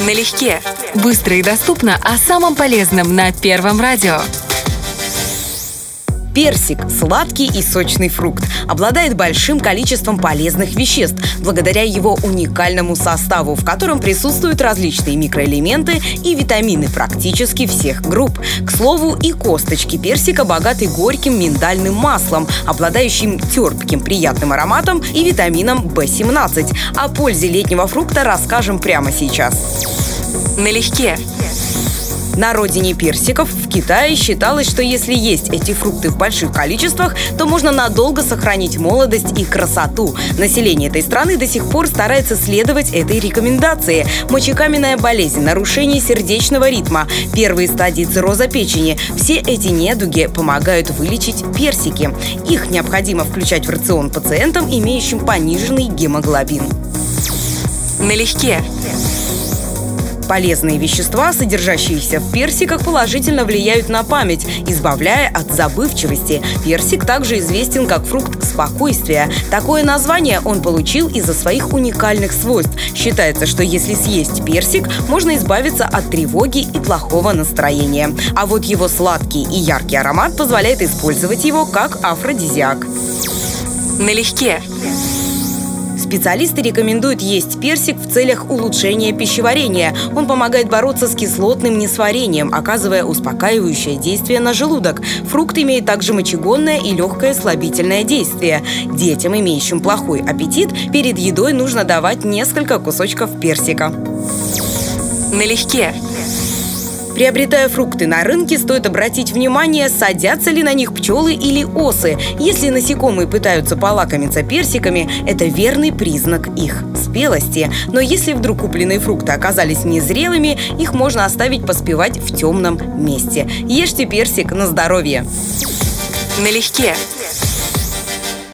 Налегке. Быстро и доступно о самом полезном на Первом радио. Персик – сладкий и сочный фрукт. Обладает большим количеством полезных веществ, благодаря его уникальному составу, в котором присутствуют различные микроэлементы и витамины практически всех групп. К слову, и косточки персика богаты горьким миндальным маслом, обладающим терпким приятным ароматом и витамином В17. О пользе летнего фрукта расскажем прямо сейчас. Налегке. На родине персиков Китае считалось, что если есть эти фрукты в больших количествах, то можно надолго сохранить молодость и красоту. Население этой страны до сих пор старается следовать этой рекомендации. Мочекаменная болезнь, нарушение сердечного ритма, первые стадии цирроза печени – все эти недуги помогают вылечить персики. Их необходимо включать в рацион пациентам, имеющим пониженный гемоглобин. Налегке. Полезные вещества, содержащиеся в персиках, положительно влияют на память, избавляя от забывчивости. Персик также известен как фрукт спокойствия. Такое название он получил из-за своих уникальных свойств. Считается, что если съесть персик, можно избавиться от тревоги и плохого настроения. А вот его сладкий и яркий аромат позволяет использовать его как афродизиак. Налегке. Специалисты рекомендуют есть персик в целях улучшения пищеварения. Он помогает бороться с кислотным несварением, оказывая успокаивающее действие на желудок. Фрукт имеет также мочегонное и легкое слабительное действие. Детям, имеющим плохой аппетит, перед едой нужно давать несколько кусочков персика. Налегке. Приобретая фрукты на рынке, стоит обратить внимание, садятся ли на них пчелы или осы. Если насекомые пытаются полакомиться персиками, это верный признак их спелости. Но если вдруг купленные фрукты оказались незрелыми, их можно оставить поспевать в темном месте. Ешьте персик на здоровье. Налегке.